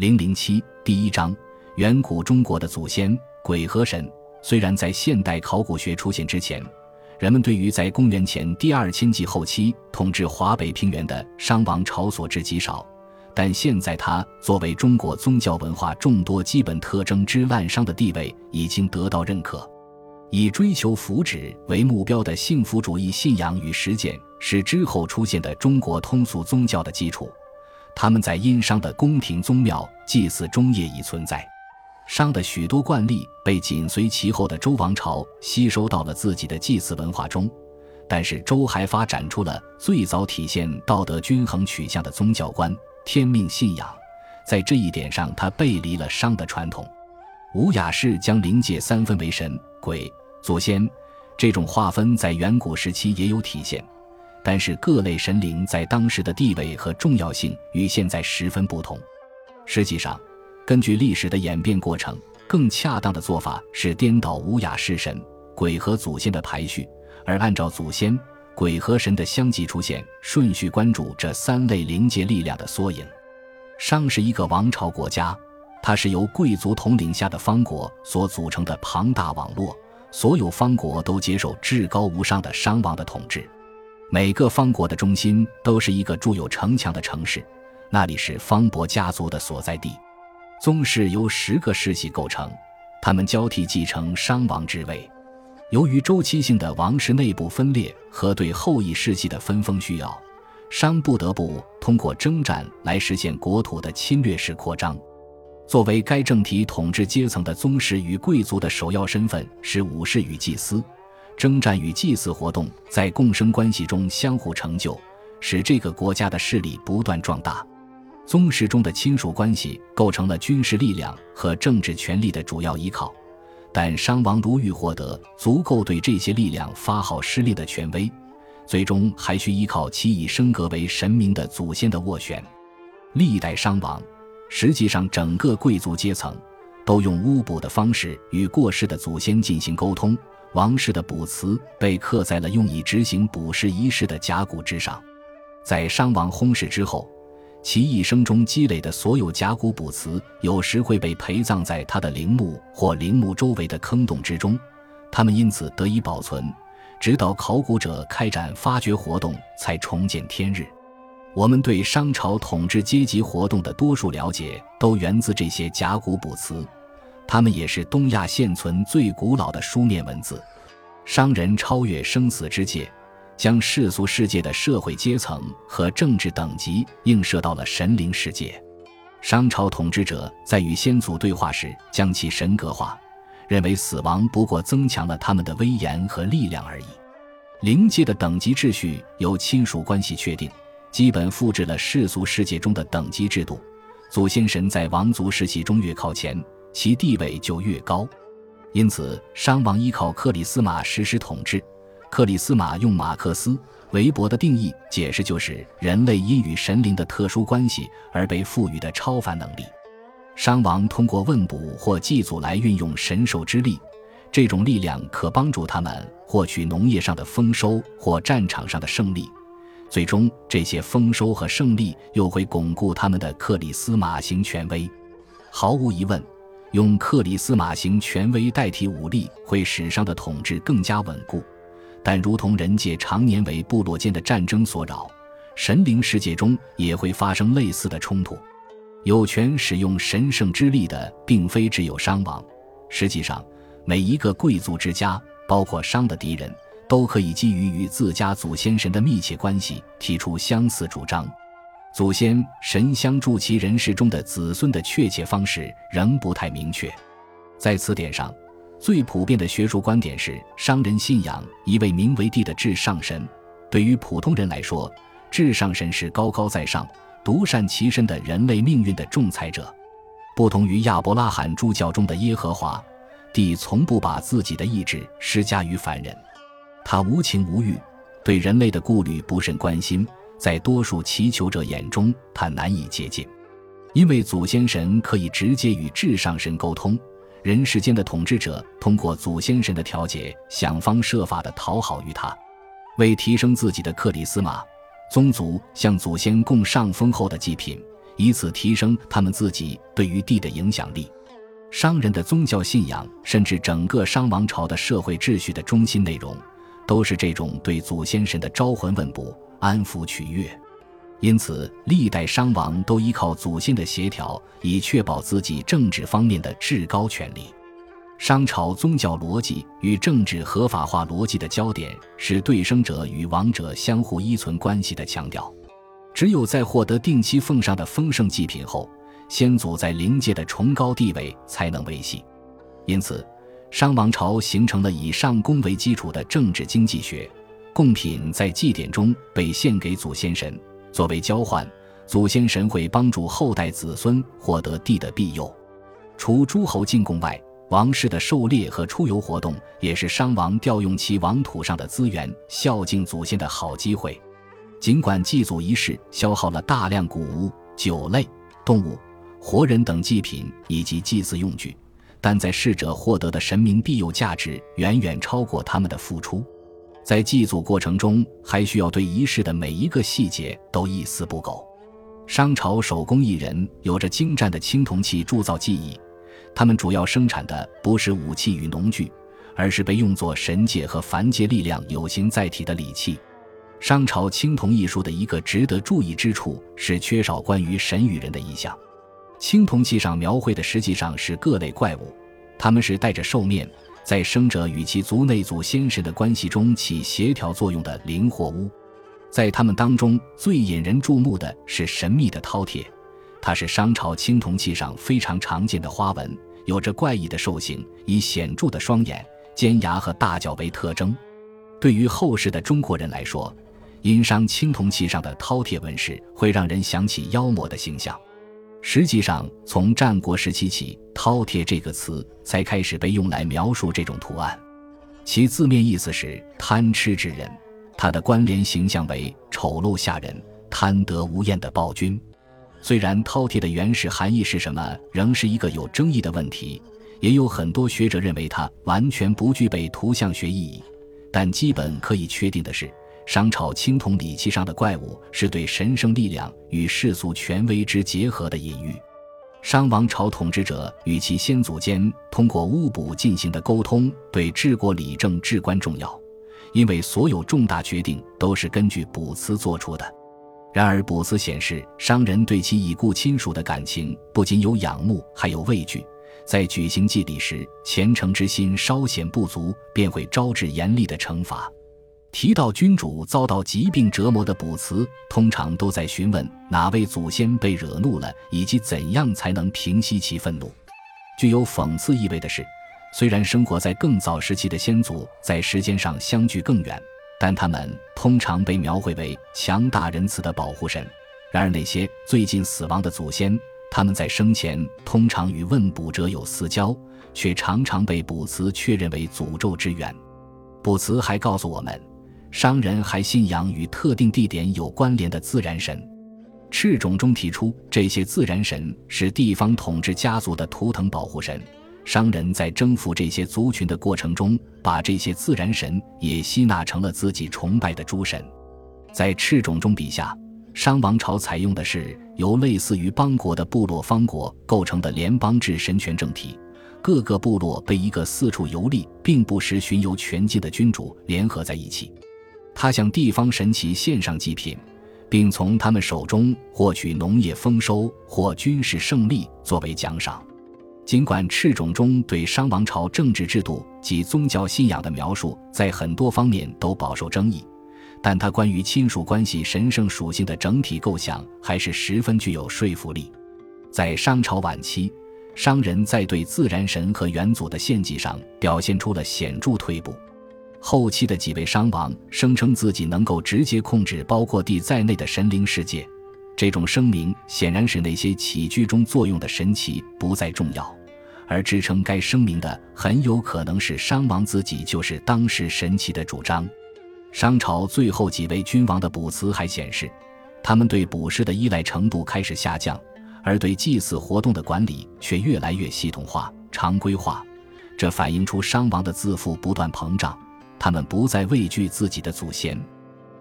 零零七第一章：远古中国的祖先鬼和神。虽然在现代考古学出现之前，人们对于在公元前第二千纪后期统治华北平原的商王朝所知极少，但现在他作为中国宗教文化众多基本特征之滥觞的地位已经得到认可。以追求福祉为目标的幸福主义信仰与实践是之后出现的中国通俗宗教的基础。他们在殷商的宫廷宗庙祭祀中业已存在。商的许多惯例被紧随其后的周王朝吸收到了自己的祭祀文化中，但是周还发展出了最早体现道德均衡取向的宗教观——天命信仰。在这一点上，他背离了商的传统。吴雅氏将灵界三分为神、鬼、祖先，这种划分在远古时期也有体现，但是各类神灵在当时的地位和重要性与现在十分不同。实际上。根据历史的演变过程，更恰当的做法是颠倒无雅式神、鬼和祖先的排序，而按照祖先、鬼和神的相继出现顺序关注这三类灵界力量的缩影。商是一个王朝国家，它是由贵族统领下的方国所组成的庞大网络，所有方国都接受至高无上的商王的统治。每个方国的中心都是一个筑有城墙的城市，那里是方伯家族的所在地。宗室由十个世系构成，他们交替继承商王之位。由于周期性的王室内部分裂和对后裔世系的分封需要，商不得不通过征战来实现国土的侵略式扩张。作为该政体统治阶层的宗室与贵族的首要身份是武士与祭司，征战与祭祀活动在共生关系中相互成就，使这个国家的势力不断壮大。宗室中的亲属关系构成了军事力量和政治权力的主要依靠，但商王如欲获得足够对这些力量发号施令的权威，最终还需依靠其已升格为神明的祖先的斡旋。历代商王，实际上整个贵族阶层，都用巫卜的方式与过世的祖先进行沟通。王室的卜辞被刻在了用以执行卜筮仪式的甲骨之上。在商王薨逝之后。其一生中积累的所有甲骨卜辞，有时会被陪葬在他的陵墓或陵墓周围的坑洞之中，他们因此得以保存，直到考古者开展发掘活动才重见天日。我们对商朝统治阶级活动的多数了解，都源自这些甲骨卜辞，它们也是东亚现存最古老的书面文字。商人超越生死之界。将世俗世界的社会阶层和政治等级映射到了神灵世界。商朝统治者在与先祖对话时，将其神格化，认为死亡不过增强了他们的威严和力量而已。灵界的等级秩序由亲属关系确定，基本复制了世俗世界中的等级制度。祖先神在王族世系中越靠前，其地位就越高。因此，商王依靠克里斯玛实施统治。克里斯玛用马克思·韦伯的定义解释，就是人类因与神灵的特殊关系而被赋予的超凡能力。商王通过问卜或祭祖来运用神兽之力，这种力量可帮助他们获取农业上的丰收或战场上的胜利。最终，这些丰收和胜利又会巩固他们的克里斯玛型权威。毫无疑问，用克里斯马型权威代替武力，会使商的统治更加稳固。但如同人界常年为部落间的战争所扰，神灵世界中也会发生类似的冲突。有权使用神圣之力的，并非只有商王。实际上，每一个贵族之家，包括商的敌人，都可以基于与自家祖先神的密切关系，提出相似主张。祖先神相助其人世中的子孙的确切方式仍不太明确。在此点上。最普遍的学术观点是，商人信仰一位名为帝的至上神。对于普通人来说，至上神是高高在上、独善其身的人类命运的仲裁者。不同于亚伯拉罕诸教中的耶和华，帝从不把自己的意志施加于凡人。他无情无欲，对人类的顾虑不甚关心。在多数祈求者眼中，他难以接近，因为祖先神可以直接与至上神沟通。人世间的统治者通过祖先神的调解，想方设法地讨好于他。为提升自己的克里斯玛，宗族向祖先供上丰厚的祭品，以此提升他们自己对于地的影响力。商人的宗教信仰，甚至整个商王朝的社会秩序的中心内容，都是这种对祖先神的招魂问卜、安抚取悦。因此，历代商王都依靠祖先的协调，以确保自己政治方面的至高权力。商朝宗教逻辑与政治合法化逻辑的焦点是对生者与亡者相互依存关系的强调。只有在获得定期奉上的丰盛祭品后，先祖在灵界的崇高地位才能维系，因此，商王朝形成了以上宫为基础的政治经济学。贡品在祭典中被献给祖先神，作为交换，祖先神会帮助后代子孙获得地的庇佑。除诸侯进贡外，王室的狩猎和出游活动也是商王调用其王土上的资源孝敬祖先的好机会。尽管祭祖仪式消耗了大量谷物、酒类、动物。活人等祭品以及祭祀用具，但在逝者获得的神明庇佑价值远远超过他们的付出。在祭祖过程中，还需要对仪式的每一个细节都一丝不苟。商朝手工艺人有着精湛的青铜器铸造技艺，他们主要生产的不是武器与农具，而是被用作神界和凡界力量有形载体的礼器。商朝青铜艺术的一个值得注意之处是缺少关于神与人的意象。青铜器上描绘的实际上是各类怪物，他们是带着兽面，在生者与其族内祖先神的关系中起协调作用的灵或物。在他们当中最引人注目的是神秘的饕餮，它是商朝青铜器上非常常见的花纹，有着怪异的兽形，以显著的双眼、尖牙和大角为特征。对于后世的中国人来说，殷商青铜器上的饕餮纹饰会让人想起妖魔的形象。实际上，从战国时期起，“饕餮”这个词才开始被用来描述这种图案。其字面意思是贪吃之人，它的关联形象为丑陋吓人、贪得无厌的暴君。虽然“饕餮”的原始含义是什么，仍是一个有争议的问题，也有很多学者认为它完全不具备图像学意义。但基本可以确定的是。商朝青铜礼器上的怪物是对神圣力量与世俗权威之结合的隐喻。商王朝统治者与其先祖间通过巫卜进行的沟通，对治国理政至关重要，因为所有重大决定都是根据卜辞做出的。然而，卜辞显示商人对其已故亲属的感情不仅有仰慕，还有畏惧。在举行祭礼时，虔诚之心稍显不足，便会招致严厉的惩罚。提到君主遭到疾病折磨的卜辞，通常都在询问哪位祖先被惹怒了，以及怎样才能平息其愤怒。具有讽刺意味的是，虽然生活在更早时期的先祖在时间上相距更远，但他们通常被描绘为强大仁慈的保护神。然而，那些最近死亡的祖先，他们在生前通常与问卜者有私交，却常常被卜辞确认为诅咒之源。卜辞还告诉我们。商人还信仰与特定地点有关联的自然神，赤冢中提出，这些自然神是地方统治家族的图腾保护神。商人在征服这些族群的过程中，把这些自然神也吸纳成了自己崇拜的诸神。在赤冢中笔下，商王朝采用的是由类似于邦国的部落方国构成的联邦制神权政体，各个部落被一个四处游历并不时巡游全境的君主联合在一起。他向地方神祇献上祭品，并从他们手中获取农业丰收或军事胜利作为奖赏。尽管赤冢中对商王朝政治制度及宗教信仰的描述在很多方面都饱受争议，但他关于亲属关系神圣属性的整体构想还是十分具有说服力。在商朝晚期，商人在对自然神和元祖的献祭上表现出了显著退步。后期的几位商王声称自己能够直接控制包括地在内的神灵世界，这种声明显然使那些起居中作用的神奇不再重要，而支撑该声明的很有可能是商王自己就是当时神奇的主张。商朝最后几位君王的卜辞还显示，他们对卜筮的依赖程度开始下降，而对祭祀活动的管理却越来越系统化、常规化，这反映出商王的自负不断膨胀。他们不再畏惧自己的祖先，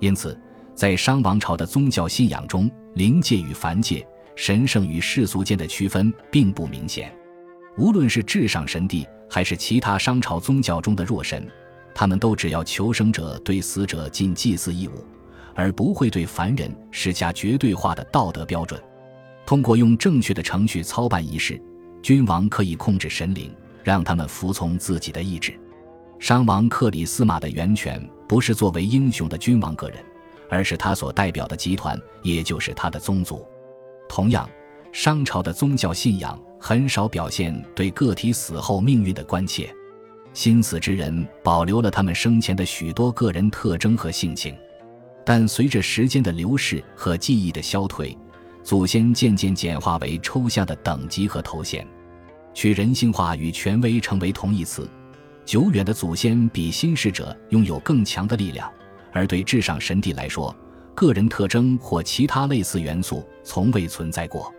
因此，在商王朝的宗教信仰中，灵界与凡界、神圣与世俗间的区分并不明显。无论是至上神帝，还是其他商朝宗教中的弱神，他们都只要求生者对死者尽祭祀义务，而不会对凡人施加绝对化的道德标准。通过用正确的程序操办仪式，君王可以控制神灵，让他们服从自己的意志。商王克里斯玛的源泉不是作为英雄的君王个人，而是他所代表的集团，也就是他的宗族。同样，商朝的宗教信仰很少表现对个体死后命运的关切。心死之人保留了他们生前的许多个人特征和性情，但随着时间的流逝和记忆的消退，祖先渐渐简化为抽象的等级和头衔，取人性化与权威成为同义词。久远的祖先比新逝者拥有更强的力量，而对至上神帝来说，个人特征或其他类似元素从未存在过。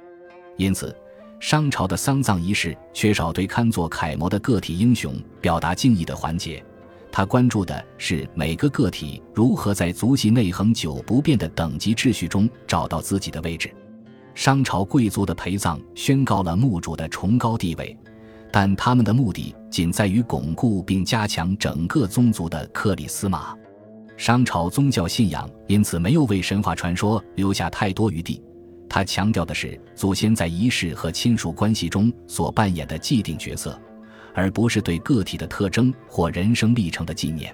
因此，商朝的丧葬仪式缺少对堪作楷模的个体英雄表达敬意的环节。他关注的是每个个体如何在族系内恒久不变的等级秩序中找到自己的位置。商朝贵族的陪葬宣告了墓主的崇高地位。但他们的目的仅在于巩固并加强整个宗族的克里斯玛。商朝宗教信仰因此没有为神话传说留下太多余地，他强调的是祖先在仪式和亲属关系中所扮演的既定角色，而不是对个体的特征或人生历程的纪念。